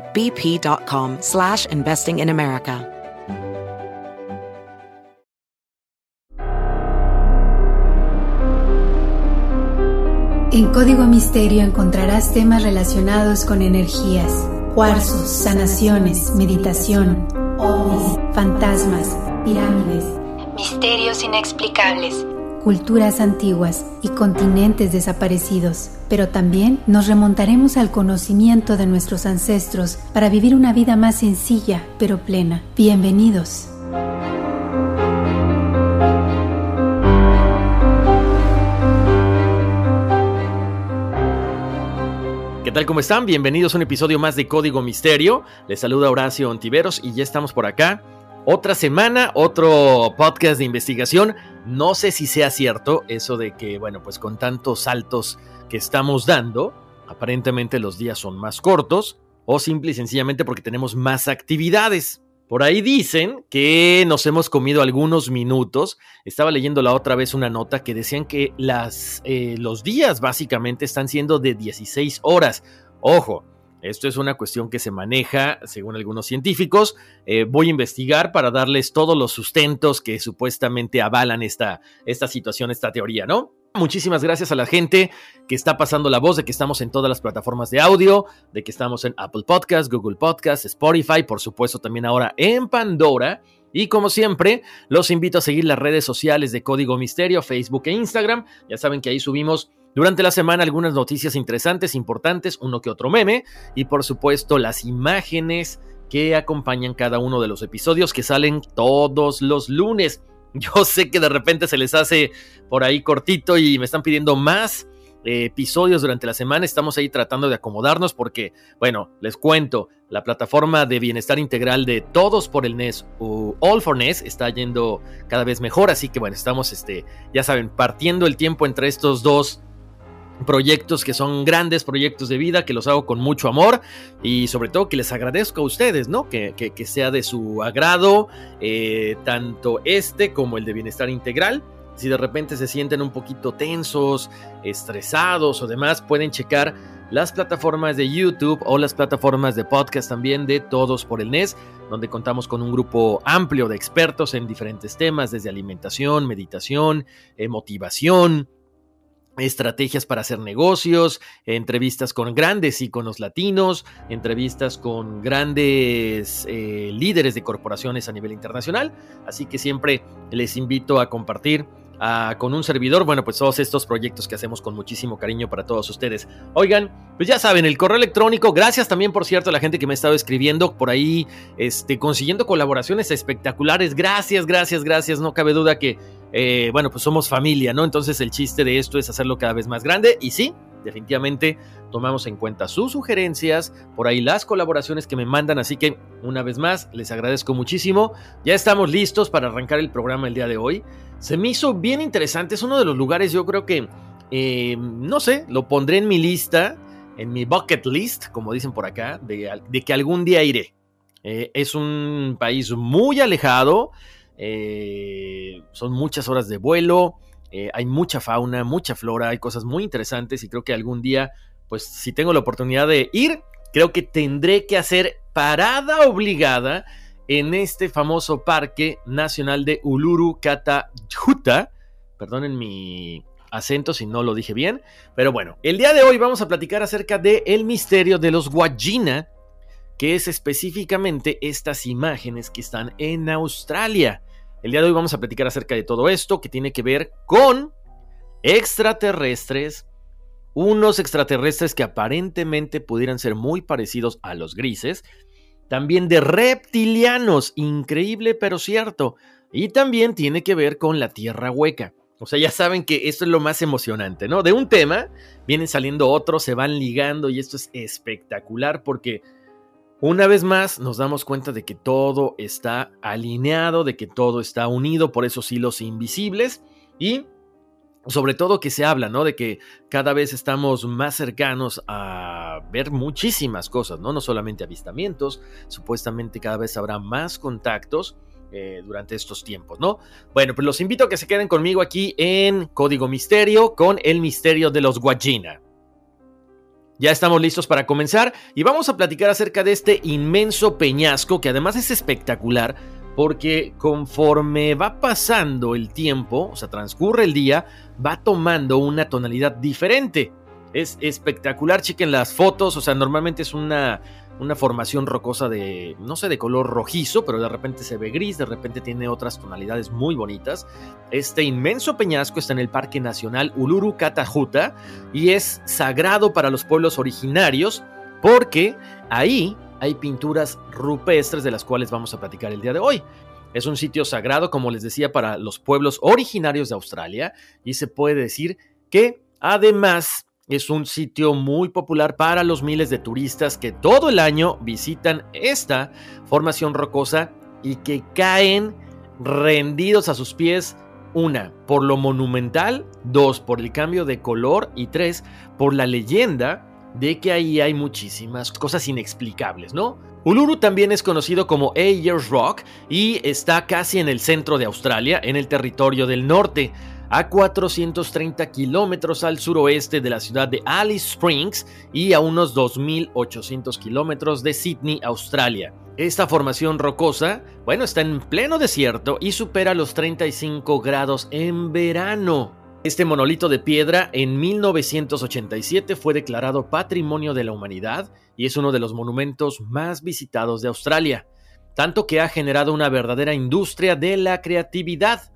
bp.com slash investing in America. En Código Misterio encontrarás temas relacionados con energías, cuarzos, sanaciones, meditación, ovnis, fantasmas, pirámides, misterios inexplicables, culturas antiguas y continentes desaparecidos. Pero también nos remontaremos al conocimiento de nuestros ancestros para vivir una vida más sencilla pero plena. Bienvenidos. ¿Qué tal? ¿Cómo están? Bienvenidos a un episodio más de Código Misterio. Les saluda Horacio Ontiveros y ya estamos por acá. Otra semana, otro podcast de investigación. No sé si sea cierto eso de que, bueno, pues con tantos saltos que estamos dando, aparentemente los días son más cortos o simple y sencillamente porque tenemos más actividades. Por ahí dicen que nos hemos comido algunos minutos. Estaba leyendo la otra vez una nota que decían que las, eh, los días básicamente están siendo de 16 horas. Ojo, esto es una cuestión que se maneja según algunos científicos. Eh, voy a investigar para darles todos los sustentos que supuestamente avalan esta, esta situación, esta teoría, ¿no? Muchísimas gracias a la gente que está pasando la voz de que estamos en todas las plataformas de audio, de que estamos en Apple Podcast, Google Podcast, Spotify, por supuesto también ahora en Pandora. Y como siempre, los invito a seguir las redes sociales de Código Misterio, Facebook e Instagram. Ya saben que ahí subimos durante la semana algunas noticias interesantes, importantes, uno que otro meme y por supuesto las imágenes que acompañan cada uno de los episodios que salen todos los lunes. Yo sé que de repente se les hace por ahí cortito y me están pidiendo más eh, episodios durante la semana. Estamos ahí tratando de acomodarnos porque, bueno, les cuento, la plataforma de bienestar integral de Todos por el NES o All for NES está yendo cada vez mejor. Así que, bueno, estamos, este, ya saben, partiendo el tiempo entre estos dos proyectos que son grandes proyectos de vida, que los hago con mucho amor y sobre todo que les agradezco a ustedes, ¿no? Que, sea de su agrado, eh, tanto este como el de bienestar integral. Si de repente se sienten un poquito tensos, estresados o demás, pueden checar las plataformas de YouTube o las plataformas de podcast también de Todos por el NES, donde contamos con un grupo amplio de expertos en diferentes temas, desde alimentación, meditación, eh, motivación, estrategias para hacer negocios, entrevistas con grandes íconos latinos, entrevistas con grandes eh, líderes de corporaciones a nivel internacional. Así que siempre les invito a compartir con un servidor, bueno, pues todos estos proyectos que hacemos con muchísimo cariño para todos ustedes. Oigan, pues ya saben, el correo electrónico, gracias también por cierto a la gente que me ha estado escribiendo por ahí, este, consiguiendo colaboraciones espectaculares. Gracias, gracias, gracias. No cabe duda que eh, bueno, pues somos familia, ¿no? Entonces el chiste de esto es hacerlo cada vez más grande y sí, definitivamente tomamos en cuenta sus sugerencias, por ahí las colaboraciones que me mandan, así que una vez más les agradezco muchísimo. Ya estamos listos para arrancar el programa el día de hoy. Se me hizo bien interesante, es uno de los lugares yo creo que, eh, no sé, lo pondré en mi lista, en mi bucket list, como dicen por acá, de, que algún día iré. Eh, es un país muy alejado, eh, son muchas horas de vuelo, eh, hay mucha fauna, mucha flora, hay cosas muy interesantes y creo que algún día, pues si tengo la oportunidad de ir, creo que tendré que hacer parada obligada en este famoso Parque Nacional de Uluru Katajuta. Perdonen mi acento si no lo dije bien, pero bueno, el día de hoy vamos a platicar acerca del el misterio de los Guajina que es específicamente estas imágenes que están en Australia. El día de hoy vamos a platicar acerca de todo esto que tiene que ver con extraterrestres, unos extraterrestres que aparentemente pudieran ser muy parecidos a los grises, también de reptilianos, increíble pero cierto, y también tiene que ver con la Tierra hueca. O sea, ya saben que esto es lo más emocionante, ¿no? De un tema vienen saliendo otros, se van ligando y esto es espectacular porque una vez más nos damos cuenta de que todo está alineado, de que todo está unido por esos hilos invisibles y sobre todo que se habla, ¿no? De que cada vez estamos más cercanos a ver muchísimas cosas, ¿no? No solamente avistamientos, supuestamente cada vez habrá más contactos eh, durante estos tiempos, ¿no? Bueno, pues los invito a que se queden conmigo aquí en Código Misterio con el misterio de los Guajina. Ya estamos listos para comenzar y vamos a platicar acerca de este inmenso peñasco que además es espectacular porque conforme va pasando el tiempo, o sea, transcurre el día, va tomando una tonalidad diferente. Es espectacular, chequen las fotos, o sea, normalmente es una, una formación rocosa de, no sé, de color rojizo, pero de repente se ve gris, de repente tiene otras tonalidades muy bonitas. Este inmenso peñasco está en el Parque Nacional Uluru Catajuta y es sagrado para los pueblos originarios porque ahí hay pinturas rupestres de las cuales vamos a platicar el día de hoy. Es un sitio sagrado, como les decía, para los pueblos originarios de Australia y se puede decir que además es un sitio muy popular para los miles de turistas que todo el año visitan esta formación rocosa y que caen rendidos a sus pies. Una, por lo monumental, dos, por el cambio de color. Y tres, por la leyenda de que ahí hay muchísimas cosas inexplicables, ¿no? Uluru también es conocido como Ayers Rock y está casi en el centro de Australia, en el territorio del norte, a 430 kilómetros al suroeste de la ciudad de Alice Springs y a unos 2.800 kilómetros de Sydney, Australia. Esta formación rocosa, bueno, está en pleno desierto y supera los 35 grados en verano. Este monolito de piedra en 1987 fue declarado Patrimonio de la Humanidad y es uno de los monumentos más visitados de Australia, tanto que ha generado una verdadera industria de la creatividad.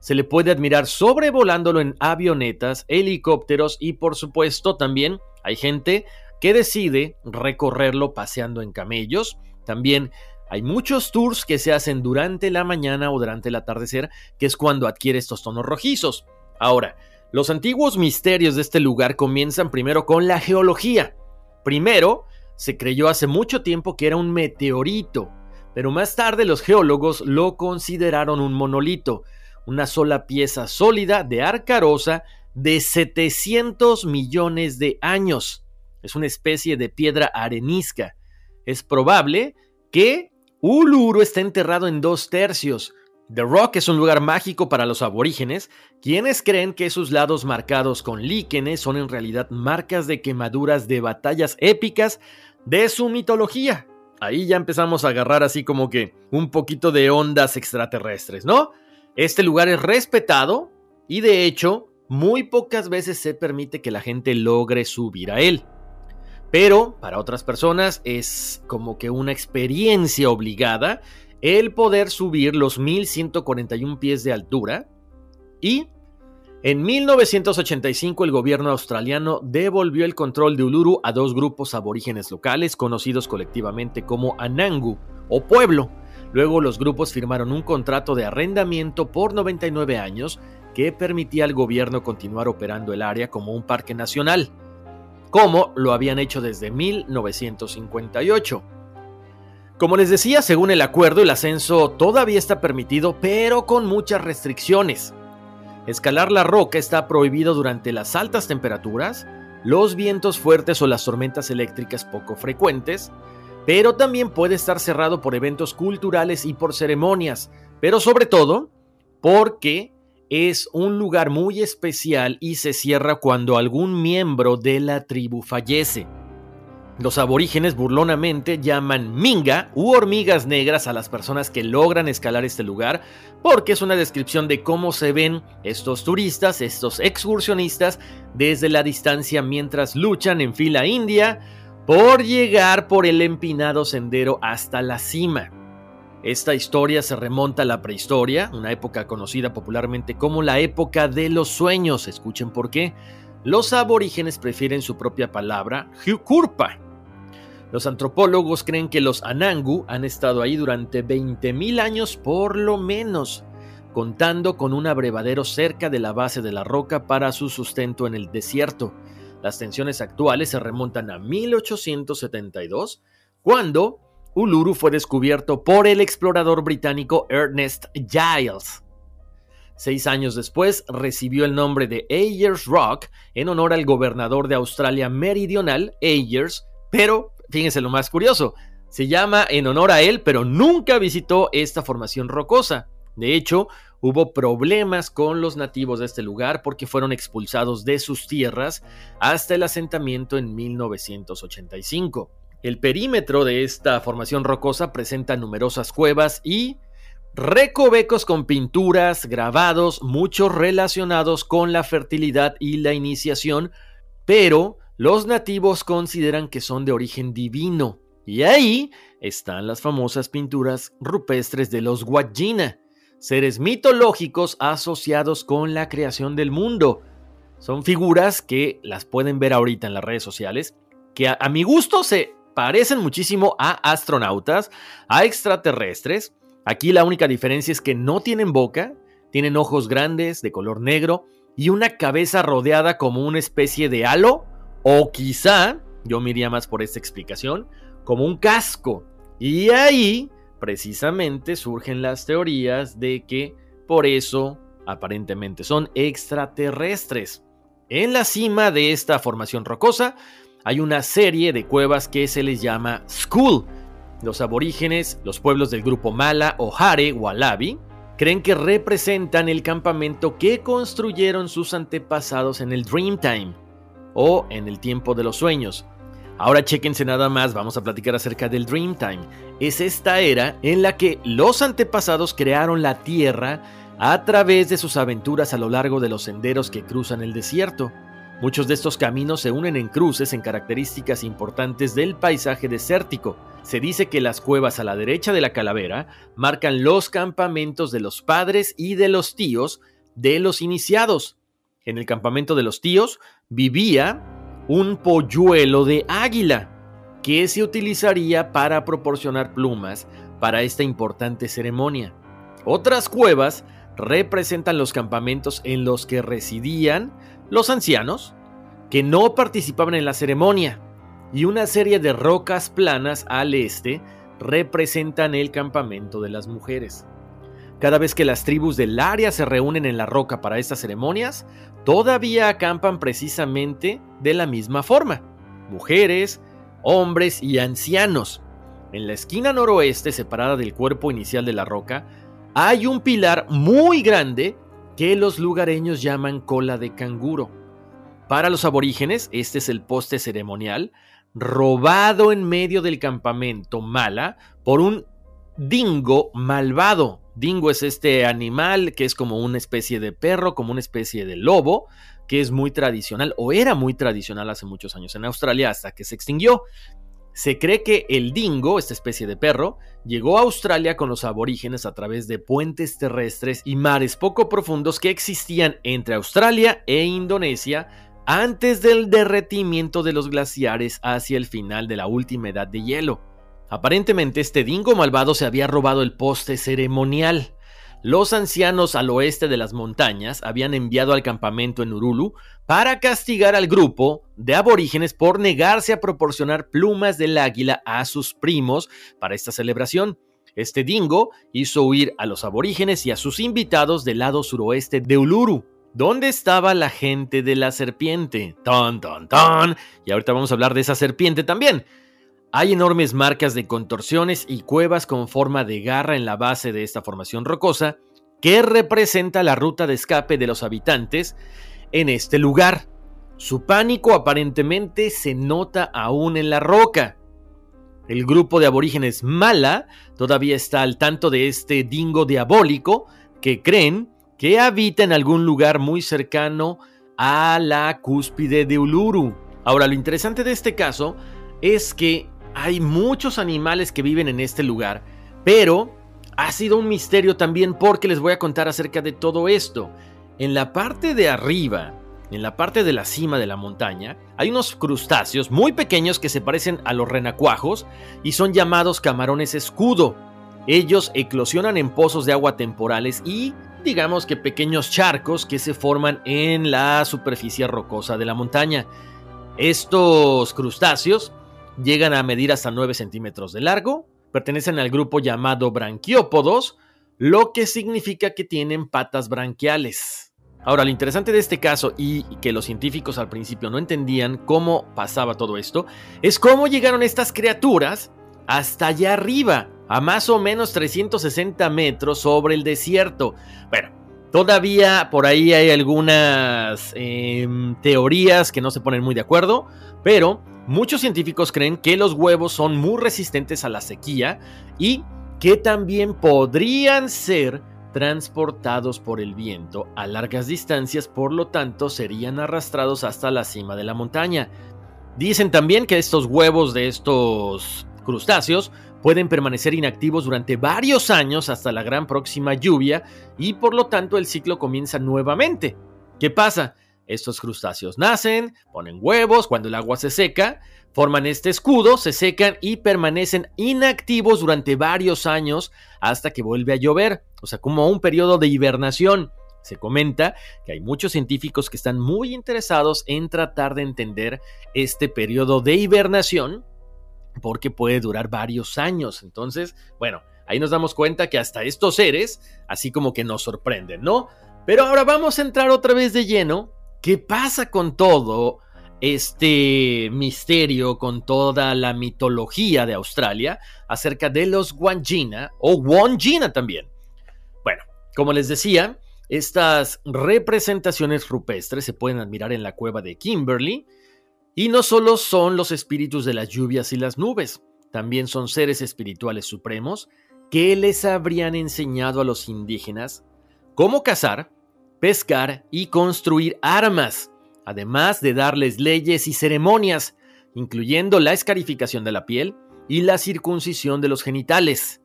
Se le puede admirar sobrevolándolo en avionetas, helicópteros y por supuesto también hay gente que decide recorrerlo paseando en camellos. También hay muchos tours que se hacen durante la mañana o durante el atardecer, que es cuando adquiere estos tonos rojizos. Ahora, los antiguos misterios de este lugar comienzan primero con la geología. Primero, se creyó hace mucho tiempo que era un meteorito, pero más tarde los geólogos lo consideraron un monolito, una sola pieza sólida de arcarosa de 700 millones de años. Es una especie de piedra arenisca. Es probable que Uluru esté enterrado en dos tercios, The Rock es un lugar mágico para los aborígenes, quienes creen que sus lados marcados con líquenes son en realidad marcas de quemaduras de batallas épicas de su mitología. Ahí ya empezamos a agarrar así como que un poquito de ondas extraterrestres, ¿no? Este lugar es respetado y de hecho muy pocas veces se permite que la gente logre subir a él. Pero para otras personas es como que una experiencia obligada el poder subir los 1141 pies de altura y en 1985 el gobierno australiano devolvió el control de Uluru a dos grupos aborígenes locales conocidos colectivamente como Anangu o pueblo. Luego los grupos firmaron un contrato de arrendamiento por 99 años que permitía al gobierno continuar operando el área como un parque nacional, como lo habían hecho desde 1958. Como les decía, según el acuerdo, el ascenso todavía está permitido, pero con muchas restricciones. Escalar la roca está prohibido durante las altas temperaturas, los vientos fuertes o las tormentas eléctricas poco frecuentes, pero también puede estar cerrado por eventos culturales y por ceremonias, pero sobre todo porque es un lugar muy especial y se cierra cuando algún miembro de la tribu fallece. Los aborígenes burlonamente llaman minga u hormigas negras a las personas que logran escalar este lugar porque es una descripción de cómo se ven estos turistas, estos excursionistas desde la distancia mientras luchan en fila india por llegar por el empinado sendero hasta la cima. Esta historia se remonta a la prehistoria, una época conocida popularmente como la época de los sueños. Escuchen por qué. Los aborígenes prefieren su propia palabra, Hukurpa. Los antropólogos creen que los Anangu han estado ahí durante 20.000 años por lo menos, contando con un abrevadero cerca de la base de la roca para su sustento en el desierto. Las tensiones actuales se remontan a 1872, cuando Uluru fue descubierto por el explorador británico Ernest Giles. Seis años después recibió el nombre de Ayers Rock en honor al gobernador de Australia Meridional, Ayers, pero fíjense lo más curioso, se llama en honor a él, pero nunca visitó esta formación rocosa. De hecho, hubo problemas con los nativos de este lugar porque fueron expulsados de sus tierras hasta el asentamiento en 1985. El perímetro de esta formación rocosa presenta numerosas cuevas y recovecos con pinturas, grabados, muchos relacionados con la fertilidad y la iniciación, pero los nativos consideran que son de origen divino. Y ahí están las famosas pinturas rupestres de los Wajina, seres mitológicos asociados con la creación del mundo. Son figuras que las pueden ver ahorita en las redes sociales, que a, mi gusto se parecen muchísimo a astronautas, a extraterrestres. Aquí la única diferencia es que no tienen boca, tienen ojos grandes de color negro y una cabeza rodeada como una especie de halo, o quizá, yo me iría más por esta explicación, como un casco. Y ahí precisamente surgen las teorías de que por eso aparentemente son extraterrestres. En la cima de esta formación rocosa hay una serie de cuevas que se les llama School. Los aborígenes, los pueblos del grupo Mala o Hare Walabi, creen que representan el campamento que construyeron sus antepasados en el Dreamtime o en el tiempo de los sueños. Ahora chequense nada más, vamos a platicar acerca del Dreamtime. Es esta era en la que los antepasados crearon la Tierra a través de sus aventuras a lo largo de los senderos que cruzan el desierto. Muchos de estos caminos se unen en cruces en características importantes del paisaje desértico. Se dice que las cuevas a la derecha de la calavera marcan los campamentos de los padres y de los tíos de los iniciados. En el campamento de los tíos vivía un polluelo de águila que se utilizaría para proporcionar plumas para esta importante ceremonia. Otras cuevas representan los campamentos en los que residían los ancianos, que no participaban en la ceremonia, y una serie de rocas planas al este representan el campamento de las mujeres. Cada vez que las tribus del área se reúnen en la roca para estas ceremonias, todavía acampan precisamente de la misma forma. Mujeres, hombres y ancianos. En la esquina noroeste, separada del cuerpo inicial de la roca, hay un pilar muy grande que los lugareños llaman cola de canguro. Para los aborígenes, este es el poste ceremonial, robado en medio del campamento Mala por un dingo malvado, Dingo es este animal que es como una especie de perro, como una especie de lobo, que es muy tradicional o era muy tradicional hace muchos años en Australia hasta que se extinguió. Se cree que el dingo, esta especie de perro, llegó a Australia con los aborígenes a través de puentes terrestres y mares poco profundos que existían entre Australia e Indonesia antes del derretimiento de los glaciares hacia el final de la última edad de hielo. Aparentemente este dingo malvado se había robado el poste ceremonial. Los ancianos al oeste de las montañas habían enviado al campamento en Urulu para castigar al grupo de aborígenes por negarse a proporcionar plumas del águila a sus primos para esta celebración. Este dingo hizo huir a los aborígenes y a sus invitados del lado suroeste de Uluru. ¿Dónde estaba la gente de la serpiente? Ton, ton, ton. Y ahorita vamos a hablar de esa serpiente también. Hay enormes marcas de contorsiones y cuevas con forma de garra en la base de esta formación rocosa que representa la ruta de escape de los habitantes en este lugar. Su pánico aparentemente se nota aún en la roca. El grupo de aborígenes Mala todavía está al tanto de este dingo diabólico que creen que habita en algún lugar muy cercano a la cúspide de Uluru. Ahora, lo interesante de este caso es que hay muchos animales que viven en este lugar, pero ha sido un misterio también porque les voy a contar acerca de todo esto. En la parte de arriba, en la parte de la cima de la montaña, hay unos crustáceos muy pequeños que se parecen a los renacuajos y son llamados camarones escudo. Ellos eclosionan en pozos de agua temporales y digamos que pequeños charcos que se forman en la superficie rocosa de la montaña. Estos crustáceos llegan a medir hasta 9 centímetros de largo, pertenecen al grupo llamado branquiópodos, lo que significa que tienen patas branquiales. Ahora, lo interesante de este caso y que los científicos al principio no entendían cómo pasaba todo esto, es cómo llegaron estas criaturas hasta allá arriba, a más o menos 360 metros sobre el desierto. Bueno, todavía por ahí hay algunas em, teorías que no se ponen muy de acuerdo, pero muchos científicos creen que los huevos son muy resistentes a la sequía y que también podrían ser transportados por el viento a largas distancias, por lo tanto serían arrastrados hasta la cima de la montaña. Dicen también que estos huevos de estos crustáceos pueden permanecer inactivos durante varios años hasta la gran próxima lluvia y por lo tanto el ciclo comienza nuevamente. ¿Qué pasa? Estos crustáceos nacen, ponen huevos, cuando el agua se seca, forman este escudo, se secan y permanecen inactivos durante varios años hasta que vuelve a llover, o sea, como un periodo de hibernación. Se comenta que hay muchos científicos que están muy interesados en tratar de entender este periodo de hibernación porque puede durar varios años. Entonces, bueno, ahí nos damos cuenta que hasta estos seres, así como que nos sorprenden, ¿no? Pero ahora vamos a entrar otra vez de lleno. ¿Qué pasa con todo este misterio, con toda la mitología de Australia acerca de los Wangina o Wangina también? Bueno, como les decía, estas representaciones rupestres se pueden admirar en la cueva de Kimberley, y no solo son los espíritus de las lluvias y las nubes, también son seres espirituales supremos que les habrían enseñado a los indígenas cómo cazar, pescar y construir armas, además de darles leyes y ceremonias, incluyendo la escarificación de la piel y la circuncisión de los genitales.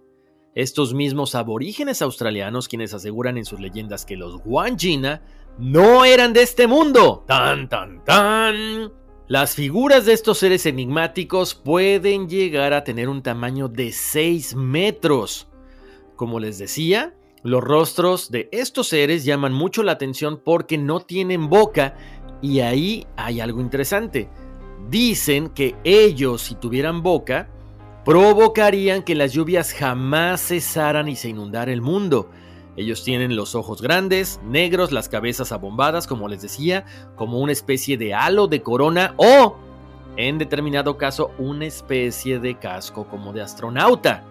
Estos mismos aborígenes australianos quienes aseguran en sus leyendas que los Wangina no eran de este mundo. Tan, tan, tan. Las figuras de estos seres enigmáticos pueden llegar a tener un tamaño de 6 metros. Como les decía, los rostros de estos seres llaman mucho la atención porque no tienen boca y ahí hay algo interesante. Dicen que ellos, si tuvieran boca, provocarían que las lluvias jamás cesaran y se inundara el mundo. Ellos tienen los ojos grandes, negros, las cabezas abombadas, como les decía, como una especie de halo de corona o, en determinado caso, una especie de casco como de astronauta.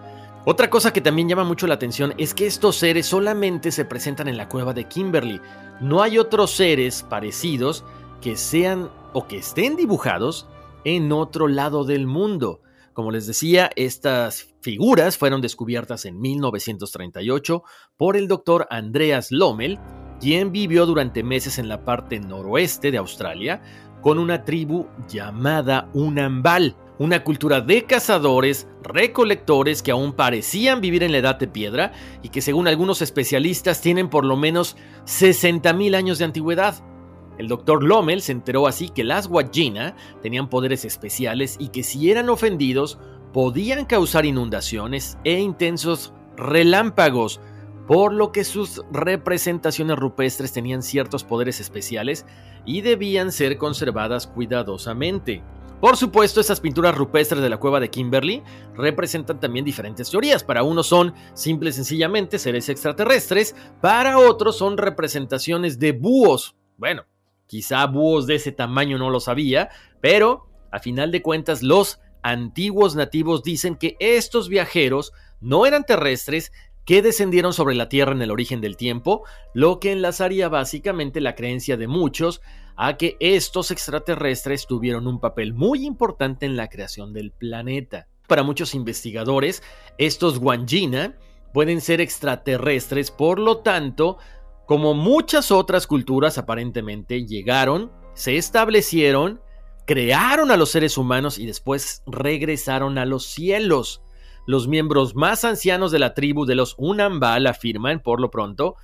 Otra cosa que también llama mucho la atención es que estos seres solamente se presentan en la cueva de Kimberly. No hay otros seres parecidos que sean o que estén dibujados en otro lado del mundo. Como les decía, estas figuras fueron descubiertas en 1938 por el doctor Andreas Lommel, quien vivió durante meses en la parte noroeste de Australia con una tribu llamada Unambal, una cultura de cazadores, recolectores que aún parecían vivir en la edad de piedra y que según algunos especialistas tienen por lo menos 60.000 años de antigüedad. El doctor Lommel se enteró así que las Wajina tenían poderes especiales y que si eran ofendidos podían causar inundaciones e intensos relámpagos, por lo que sus representaciones rupestres tenían ciertos poderes especiales y debían ser conservadas cuidadosamente. Por supuesto, esas pinturas rupestres de la cueva de Kimberley representan también diferentes teorías. Para unos son simple y sencillamente seres extraterrestres, para otros son representaciones de búhos. Bueno, Quizá búhos de ese tamaño no lo sabía, pero a final de cuentas los antiguos nativos dicen que estos viajeros no eran terrestres que descendieron sobre la Tierra en el origen del tiempo, lo que enlazaría básicamente la creencia de muchos a que estos extraterrestres tuvieron un papel muy importante en la creación del planeta. Para muchos investigadores, estos Wangina pueden ser extraterrestres, por lo tanto, como muchas otras culturas aparentemente llegaron, se establecieron crearon a los seres humanos y después regresaron a los cielos. Los miembros más ancianos de la tribu de los Unambal afirman, por lo pronto,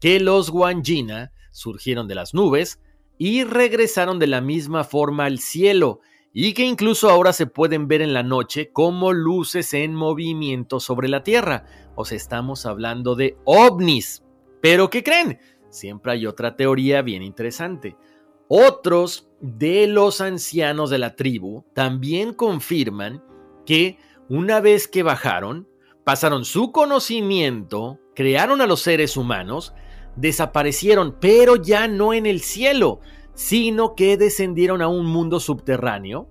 que los Wangina surgieron de las nubes y regresaron de la misma forma al cielo, y que incluso ahora se pueden ver en la noche como luces en movimiento sobre la Tierra. O sea, estamos hablando de ovnis. Pero ¿qué creen? Siempre hay otra teoría bien interesante. Otros de los ancianos de la tribu también confirman que una vez que bajaron, pasaron su conocimiento, crearon a los seres humanos, desaparecieron, pero ya no en el cielo, sino que descendieron a un mundo subterráneo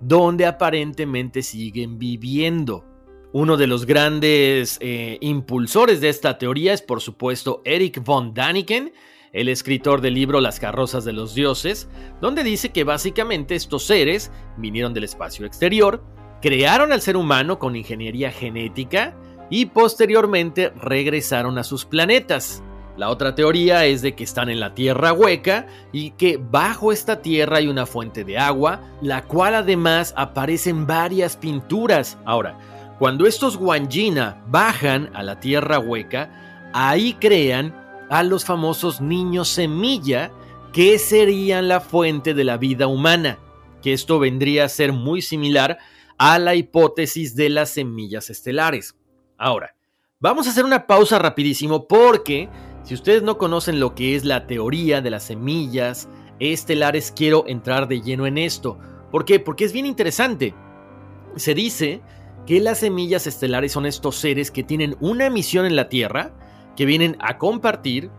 donde aparentemente siguen viviendo. Uno de los grandes eh, impulsores de esta teoría es por supuesto Eric von Daniken, el escritor del libro Las carrozas de los dioses, donde dice que básicamente estos seres vinieron del espacio exterior, crearon al ser humano con ingeniería genética y posteriormente regresaron a sus planetas. La otra teoría es de que están en la tierra hueca y que bajo esta tierra hay una fuente de agua, la cual además aparecen varias pinturas. Ahora, cuando estos Wangina bajan a la tierra hueca, ahí crean a los famosos niños semilla, que serían la fuente de la vida humana, que esto vendría a ser muy similar a la hipótesis de las semillas estelares. Ahora, vamos a hacer una pausa rapidísimo porque si ustedes no conocen lo que es la teoría de las semillas estelares, quiero entrar de lleno en esto. ¿Por qué? Porque es bien interesante. Se dice que las semillas estelares son estos seres que tienen una misión en la Tierra, que vienen a compartir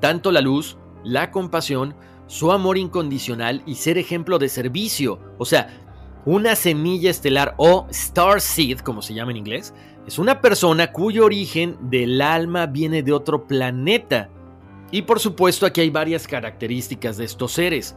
tanto la luz, la compasión, su amor incondicional y ser ejemplo de servicio. O sea, una semilla estelar o star seed, como se llama en inglés, es una persona cuyo origen del alma viene de otro planeta. Y por supuesto aquí hay varias características de estos seres.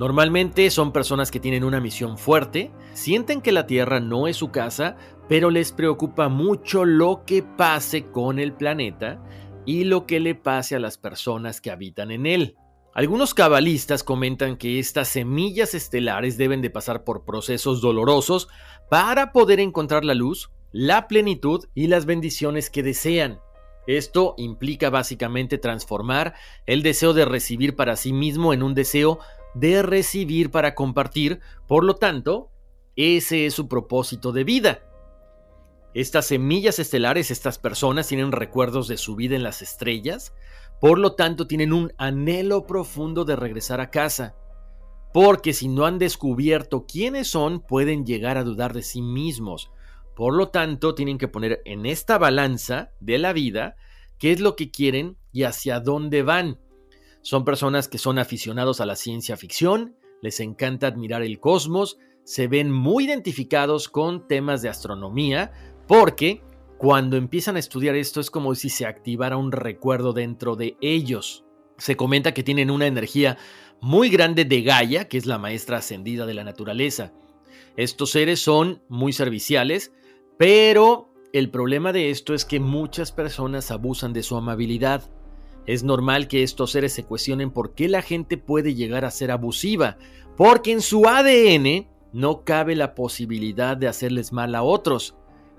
Normalmente son personas que tienen una misión fuerte, sienten que la Tierra no es su casa, pero les preocupa mucho lo que pase con el planeta y lo que le pase a las personas que habitan en él. Algunos cabalistas comentan que estas semillas estelares deben de pasar por procesos dolorosos para poder encontrar la luz la plenitud y las bendiciones que desean. Esto implica básicamente transformar el deseo de recibir para sí mismo en un deseo de recibir para compartir, por lo tanto, ese es su propósito de vida. Estas semillas estelares, estas personas tienen recuerdos de su vida en las estrellas, por lo tanto tienen un anhelo profundo de regresar a casa, porque si no han descubierto quiénes son, pueden llegar a dudar de sí mismos, por lo tanto, tienen que poner en esta balanza de la vida qué es lo que quieren y hacia dónde van. Son personas que son aficionados a la ciencia ficción, les encanta admirar el cosmos, se ven muy identificados con temas de astronomía, porque cuando empiezan a estudiar esto es como si se activara un recuerdo dentro de ellos. Se comenta que tienen una energía muy grande de Gaia, que es la maestra ascendida de la naturaleza. Estos seres son muy serviciales, pero el problema de esto es que muchas personas abusan de su amabilidad. Es normal que estos seres se cuestionen por qué la gente puede llegar a ser abusiva, porque en su ADN no cabe la posibilidad de hacerles mal a otros.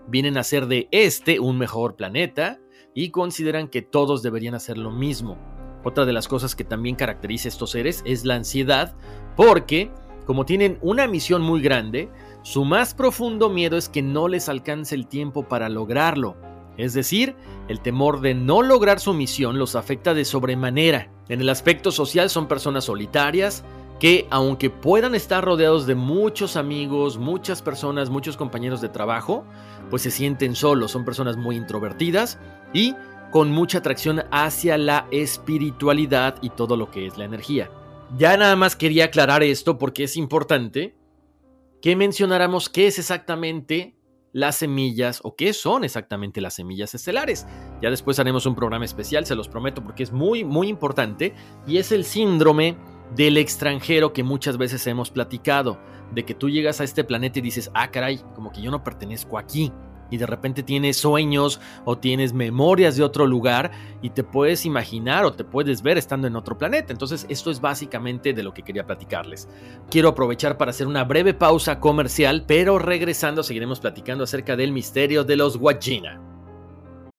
Vienen a hacer de este un mejor planeta y consideran que todos deberían hacer lo mismo. Otra de las cosas que también caracteriza a estos seres es la ansiedad, porque como tienen una misión muy grande, su más profundo miedo es que no les alcance el tiempo para lograrlo. Es decir, el temor de no lograr su misión los afecta de sobremanera. En el aspecto social son personas solitarias que aunque puedan estar rodeados de muchos amigos, muchas personas, muchos compañeros de trabajo, pues se sienten solos, son personas muy introvertidas y con mucha atracción hacia la espiritualidad y todo lo que es la energía. Ya nada más quería aclarar esto porque es importante que mencionáramos qué es exactamente las semillas o qué son exactamente las semillas estelares. Ya después haremos un programa especial, se los prometo, porque es muy, muy importante y es el síndrome del extranjero que muchas veces hemos platicado, de que tú llegas a este planeta y dices, ah, caray, como que yo no pertenezco aquí. Y de repente tienes sueños o tienes memorias de otro lugar y te puedes imaginar o te puedes ver estando en otro planeta. Entonces esto es básicamente de lo que quería platicarles. Quiero aprovechar para hacer una breve pausa comercial, pero regresando seguiremos platicando acerca del misterio de los Wajina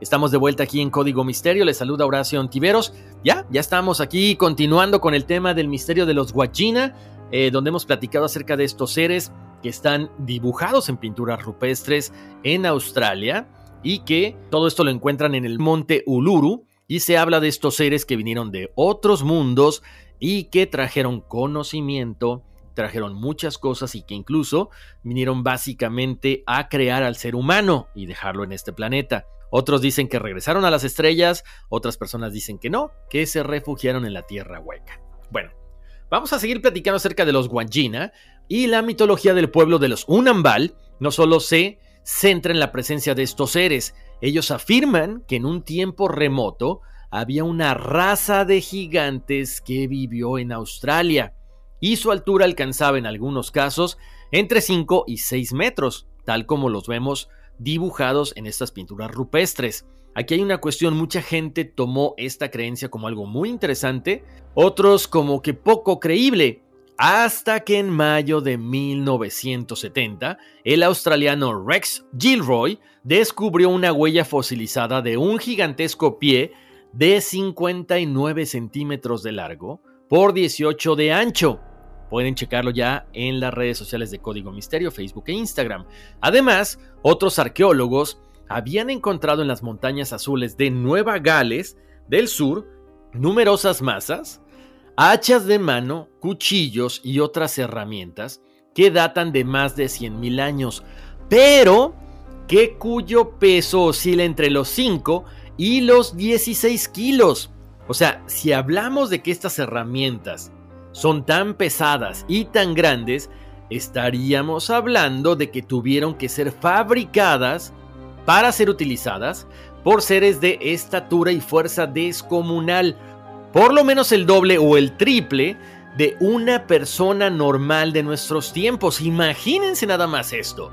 Estamos de vuelta aquí en Código Misterio. Les saluda Horacio Antiveros. Ya, ya estamos aquí continuando con el tema del misterio de los Guajina, eh, donde hemos platicado acerca de estos seres que están dibujados en pinturas rupestres en Australia y que todo esto lo encuentran en el monte Uluru. Y se habla de estos seres que vinieron de otros mundos y que trajeron conocimiento, trajeron muchas cosas y que incluso vinieron básicamente a crear al ser humano y dejarlo en este planeta. Otros dicen que regresaron a las estrellas, otras personas dicen que no, que se refugiaron en la tierra hueca. Bueno, vamos a seguir platicando acerca de los Guanjina y la mitología del pueblo de los Unambal no solo se centra en la presencia de estos seres, ellos afirman que en un tiempo remoto había una raza de gigantes que vivió en Australia y su altura alcanzaba en algunos casos entre 5 y 6 metros, tal como los vemos dibujados en estas pinturas rupestres. Aquí hay una cuestión, mucha gente tomó esta creencia como algo muy interesante, otros como que poco creíble, hasta que en mayo de 1970 el australiano Rex Gilroy descubrió una huella fosilizada de un gigantesco pie de 59 centímetros de largo por 18 de ancho. Pueden checarlo ya en las redes sociales de Código Misterio, Facebook e Instagram. Además, otros arqueólogos habían encontrado en las montañas azules de Nueva Gales del Sur numerosas masas, hachas de mano, cuchillos y otras herramientas que datan de más de 100.000 años, pero que cuyo peso oscila entre los 5 y los 16 kilos. O sea, si hablamos de que estas herramientas son tan pesadas y tan grandes, estaríamos hablando de que tuvieron que ser fabricadas para ser utilizadas por seres de estatura y fuerza descomunal, por lo menos el doble o el triple de una persona normal de nuestros tiempos. Imagínense nada más esto.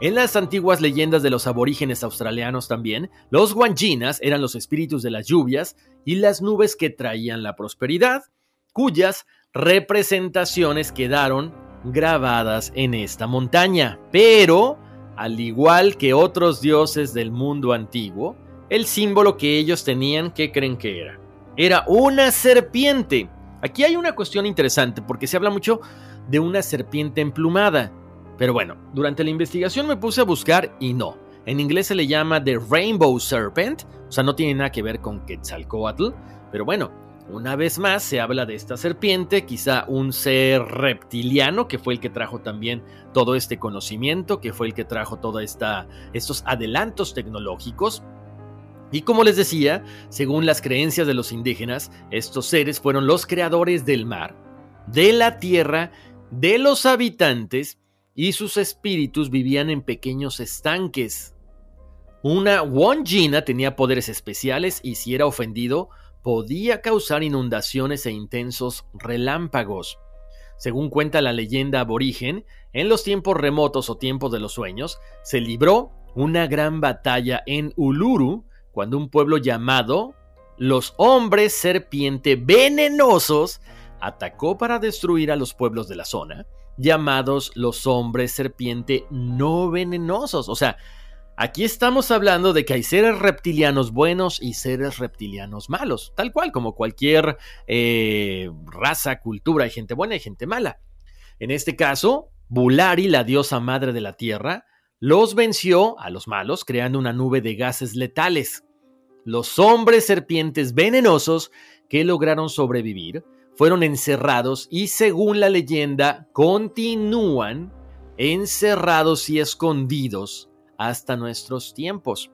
En las antiguas leyendas de los aborígenes australianos también, los guanjinas eran los espíritus de las lluvias y las nubes que traían la prosperidad, cuyas representaciones quedaron grabadas en esta montaña. Pero, al igual que otros dioses del mundo antiguo, el símbolo que ellos tenían, ¿qué creen que era? Era una serpiente. Aquí hay una cuestión interesante porque se habla mucho de una serpiente emplumada. Pero bueno, durante la investigación me puse a buscar y no. En inglés se le llama The Rainbow Serpent, o sea, no tiene nada que ver con Quetzalcoatl, pero bueno, una vez más se habla de esta serpiente, quizá un ser reptiliano que fue el que trajo también todo este conocimiento, que fue el que trajo todos estos adelantos tecnológicos. Y como les decía, según las creencias de los indígenas, estos seres fueron los creadores del mar, de la tierra, de los habitantes, y sus espíritus vivían en pequeños estanques. Una Wonjina tenía poderes especiales y si era ofendido, podía causar inundaciones e intensos relámpagos. Según cuenta la leyenda aborigen, en los tiempos remotos o tiempos de los sueños, se libró una gran batalla en Uluru cuando un pueblo llamado los hombres serpiente venenosos atacó para destruir a los pueblos de la zona, llamados los hombres serpiente no venenosos. O sea, Aquí estamos hablando de que hay seres reptilianos buenos y seres reptilianos malos, tal cual como cualquier eh, raza, cultura, hay gente buena y gente mala. En este caso, Bulari, la diosa madre de la tierra, los venció a los malos creando una nube de gases letales. Los hombres serpientes venenosos que lograron sobrevivir fueron encerrados y según la leyenda continúan encerrados y escondidos hasta nuestros tiempos,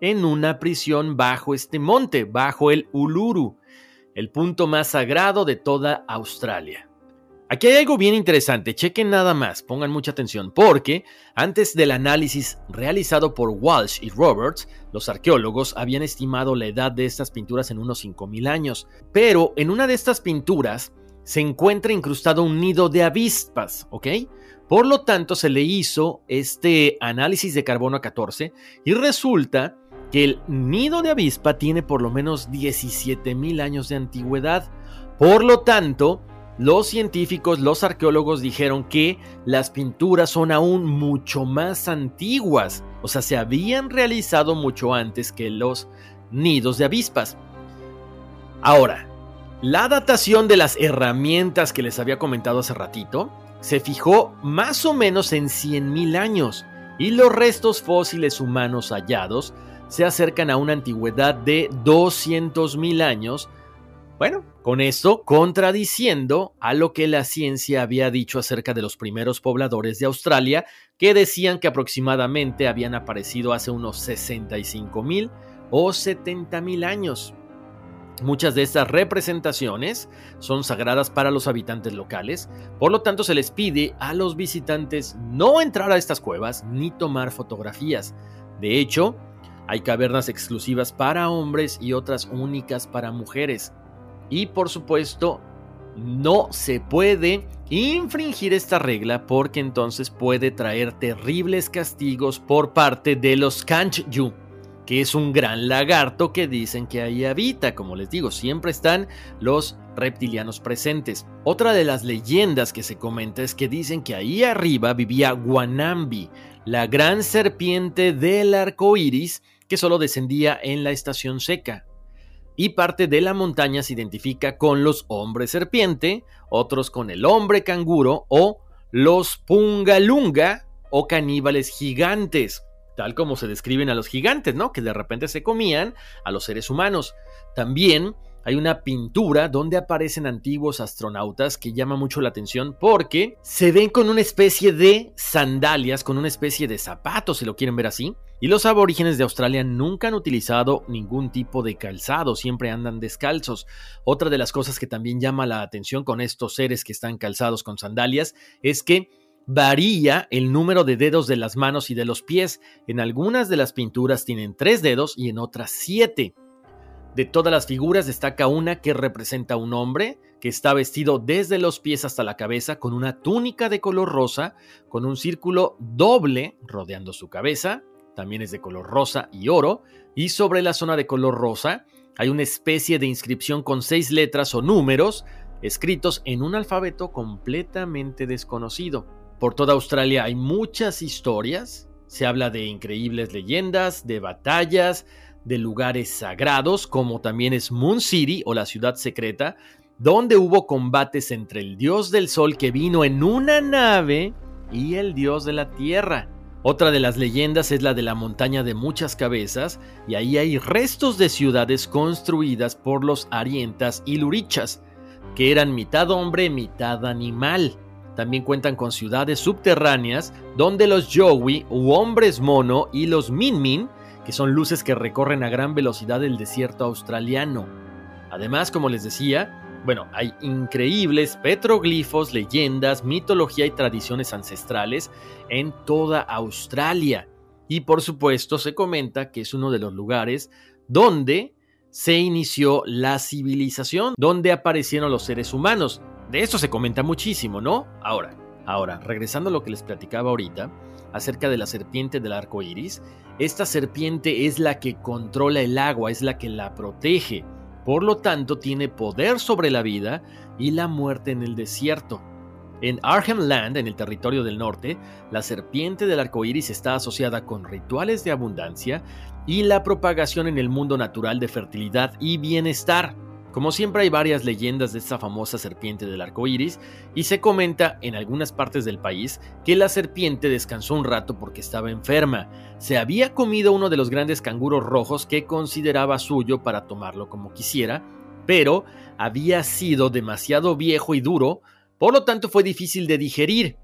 en una prisión bajo este monte, bajo el Uluru, el punto más sagrado de toda Australia. Aquí hay algo bien interesante, chequen nada más, pongan mucha atención, porque antes del análisis realizado por Walsh y Roberts, los arqueólogos habían estimado la edad de estas pinturas en unos 5.000 años, pero en una de estas pinturas se encuentra incrustado un nido de avispas, ¿ok? Por lo tanto, se le hizo este análisis de carbono 14 y resulta que el nido de avispa tiene por lo menos 17.000 años de antigüedad. Por lo tanto, los científicos, los arqueólogos dijeron que las pinturas son aún mucho más antiguas, o sea, se habían realizado mucho antes que los nidos de avispas. Ahora, la datación de las herramientas que les había comentado hace ratito se fijó más o menos en 100.000 años y los restos fósiles humanos hallados se acercan a una antigüedad de 200.000 años bueno, con esto contradiciendo a lo que la ciencia había dicho acerca de los primeros pobladores de Australia, que decían que aproximadamente habían aparecido hace unos 65 mil o 70 mil años. Muchas de estas representaciones son sagradas para los habitantes locales, por lo tanto se les pide a los visitantes no entrar a estas cuevas ni tomar fotografías. De hecho, hay cavernas exclusivas para hombres y otras únicas para mujeres. Y por supuesto, no se puede infringir esta regla porque entonces puede traer terribles castigos por parte de los Kanchyu, que es un gran lagarto que dicen que ahí habita. Como les digo, siempre están los reptilianos presentes. Otra de las leyendas que se comenta es que dicen que ahí arriba vivía Guanambi, la gran serpiente del arco iris que solo descendía en la estación seca y parte de la montaña se identifica con los hombres serpiente, otros con el hombre canguro o los pungalunga o caníbales gigantes, tal como se describen a los gigantes, ¿no? Que de repente se comían a los seres humanos. También hay una pintura donde aparecen antiguos astronautas que llama mucho la atención porque se ven con una especie de sandalias, con una especie de zapatos, si lo quieren ver así. Y los aborígenes de Australia nunca han utilizado ningún tipo de calzado, siempre andan descalzos. Otra de las cosas que también llama la atención con estos seres que están calzados con sandalias es que varía el número de dedos de las manos y de los pies. En algunas de las pinturas tienen tres dedos y en otras siete. De todas las figuras destaca una que representa a un hombre que está vestido desde los pies hasta la cabeza con una túnica de color rosa, con un círculo doble rodeando su cabeza, también es de color rosa y oro, y sobre la zona de color rosa hay una especie de inscripción con seis letras o números escritos en un alfabeto completamente desconocido. Por toda Australia hay muchas historias, se habla de increíbles leyendas, de batallas, de lugares sagrados, como también es Moon City o la ciudad secreta, donde hubo combates entre el dios del sol que vino en una nave y el dios de la tierra. Otra de las leyendas es la de la montaña de muchas cabezas, y ahí hay restos de ciudades construidas por los arientas y lurichas, que eran mitad hombre, mitad animal. También cuentan con ciudades subterráneas donde los Yowie u hombres mono y los Minmin que son luces que recorren a gran velocidad el desierto australiano. Además, como les decía, bueno, hay increíbles petroglifos, leyendas, mitología y tradiciones ancestrales en toda Australia. Y por supuesto se comenta que es uno de los lugares donde se inició la civilización, donde aparecieron los seres humanos. De esto se comenta muchísimo, ¿no? Ahora, ahora, regresando a lo que les platicaba ahorita, acerca de la serpiente del arco iris, esta serpiente es la que controla el agua, es la que la protege. Por lo tanto, tiene poder sobre la vida y la muerte en el desierto. En Arnhem Land, en el territorio del norte, la serpiente del arco iris está asociada con rituales de abundancia y la propagación en el mundo natural de fertilidad y bienestar. Como siempre hay varias leyendas de esta famosa serpiente del arco iris, y se comenta en algunas partes del país que la serpiente descansó un rato porque estaba enferma. Se había comido uno de los grandes canguros rojos que consideraba suyo para tomarlo como quisiera, pero había sido demasiado viejo y duro, por lo tanto fue difícil de digerir.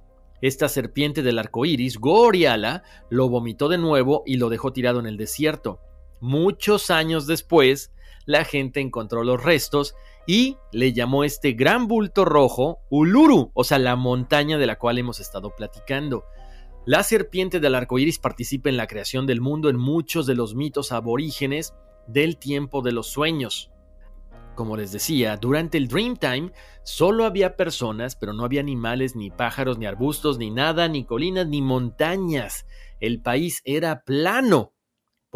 Esta serpiente del arco iris, Goriala, lo vomitó de nuevo y lo dejó tirado en el desierto. Muchos años después, la gente encontró los restos y le llamó este gran bulto rojo Uluru, o sea, la montaña de la cual hemos estado platicando. La serpiente del arco iris participa en la creación del mundo en muchos de los mitos aborígenes del tiempo de los sueños. Como les decía, durante el Dreamtime solo había personas, pero no había animales, ni pájaros, ni arbustos, ni nada, ni colinas, ni montañas. El país era plano.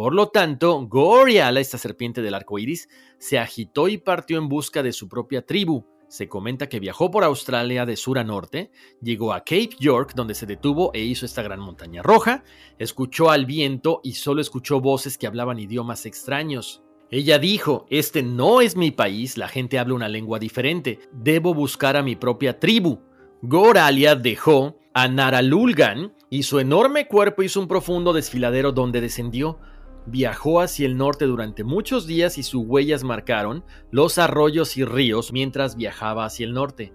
Por lo tanto, Goriala, esta serpiente del arco iris, se agitó y partió en busca de su propia tribu. Se comenta que viajó por Australia de sur a norte, llegó a Cape York, donde se detuvo e hizo esta gran montaña roja, escuchó al viento y solo escuchó voces que hablaban idiomas extraños. Ella dijo, este no es mi país, la gente habla una lengua diferente, debo buscar a mi propia tribu. Goralia dejó a Naralulgan y su enorme cuerpo hizo un profundo desfiladero donde descendió. Viajó hacia el norte durante muchos días y sus huellas marcaron los arroyos y ríos mientras viajaba hacia el norte.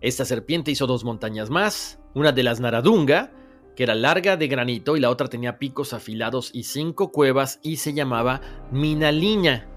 Esta serpiente hizo dos montañas más, una de las Naradunga, que era larga de granito y la otra tenía picos afilados y cinco cuevas y se llamaba Minaliña.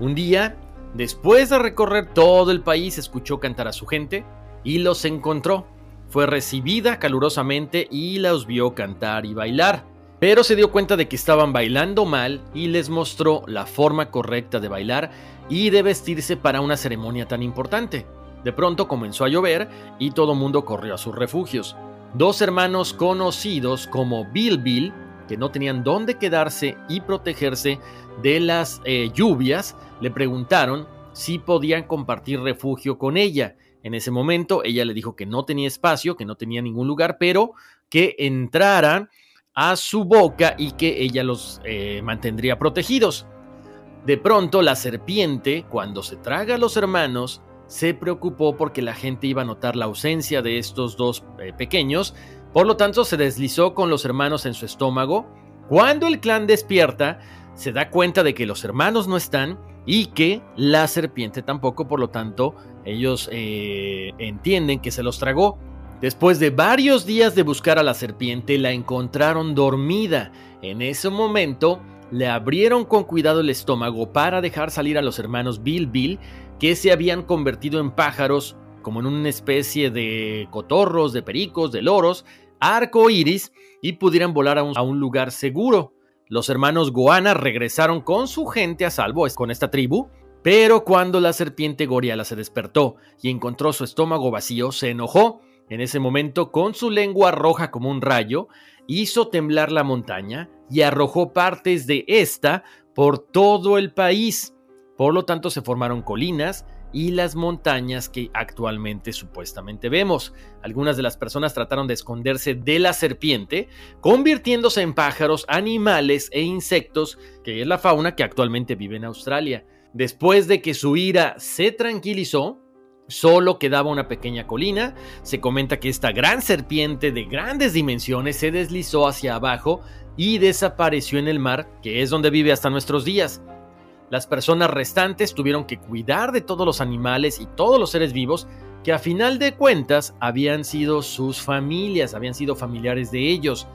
Un día, después de recorrer todo el país, escuchó cantar a su gente y los encontró. Fue recibida calurosamente y los vio cantar y bailar pero se dio cuenta de que estaban bailando mal y les mostró la forma correcta de bailar y de vestirse para una ceremonia tan importante. De pronto comenzó a llover y todo mundo corrió a sus refugios. Dos hermanos conocidos como Bill Bill, que no tenían dónde quedarse y protegerse de las eh, lluvias, le preguntaron si podían compartir refugio con ella. En ese momento ella le dijo que no tenía espacio, que no tenía ningún lugar, pero que entraran a su boca y que ella los eh, mantendría protegidos. De pronto la serpiente, cuando se traga a los hermanos, se preocupó porque la gente iba a notar la ausencia de estos dos eh, pequeños, por lo tanto se deslizó con los hermanos en su estómago. Cuando el clan despierta, se da cuenta de que los hermanos no están y que la serpiente tampoco, por lo tanto ellos eh, entienden que se los tragó. Después de varios días de buscar a la serpiente, la encontraron dormida. En ese momento, le abrieron con cuidado el estómago para dejar salir a los hermanos Bill Bill, que se habían convertido en pájaros, como en una especie de cotorros, de pericos, de loros, arco iris, y pudieran volar a un, a un lugar seguro. Los hermanos Goana regresaron con su gente a salvo con esta tribu, pero cuando la serpiente Goriala se despertó y encontró su estómago vacío, se enojó en ese momento, con su lengua roja como un rayo, hizo temblar la montaña y arrojó partes de esta por todo el país. Por lo tanto, se formaron colinas y las montañas que actualmente supuestamente vemos. Algunas de las personas trataron de esconderse de la serpiente, convirtiéndose en pájaros, animales e insectos, que es la fauna que actualmente vive en Australia. Después de que su ira se tranquilizó, Solo quedaba una pequeña colina. Se comenta que esta gran serpiente de grandes dimensiones se deslizó hacia abajo y desapareció en el mar, que es donde vive hasta nuestros días. Las personas restantes tuvieron que cuidar de todos los animales y todos los seres vivos que a final de cuentas habían sido sus familias, habían sido familiares de ellos.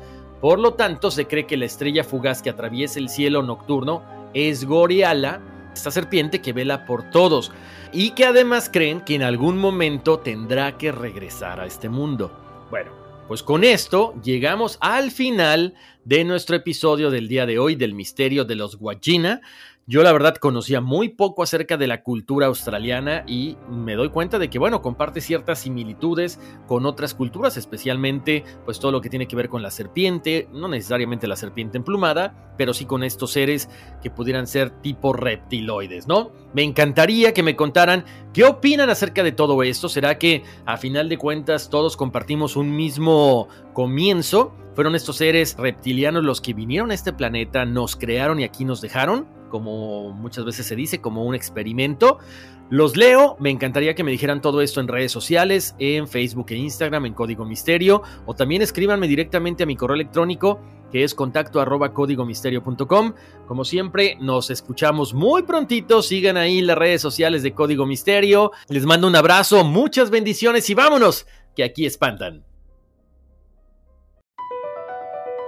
Por lo tanto, se cree que la estrella fugaz que atraviesa el cielo nocturno es Goriala, esta serpiente que vela por todos y que además creen que en algún momento tendrá que regresar a este mundo. Bueno, pues con esto llegamos al final de nuestro episodio del día de hoy del misterio de los Guajina. Yo la verdad conocía muy poco acerca de la cultura australiana y me doy cuenta de que, bueno, comparte ciertas similitudes con otras culturas, especialmente pues todo lo que tiene que ver con la serpiente, no necesariamente la serpiente emplumada, pero sí con estos seres que pudieran ser tipo reptiloides, ¿no? Me encantaría que me contaran qué opinan acerca de todo esto. ¿Será que a final de cuentas todos compartimos un mismo comienzo? ¿Fueron estos seres reptilianos los que vinieron a este planeta, nos crearon y aquí nos dejaron? Como muchas veces se dice, como un experimento. Los leo, me encantaría que me dijeran todo esto en redes sociales, en Facebook e Instagram, en Código Misterio, o también escríbanme directamente a mi correo electrónico, que es contacto arroba códigomisterio.com. Como siempre, nos escuchamos muy prontito, sigan ahí las redes sociales de Código Misterio. Les mando un abrazo, muchas bendiciones y vámonos, que aquí espantan.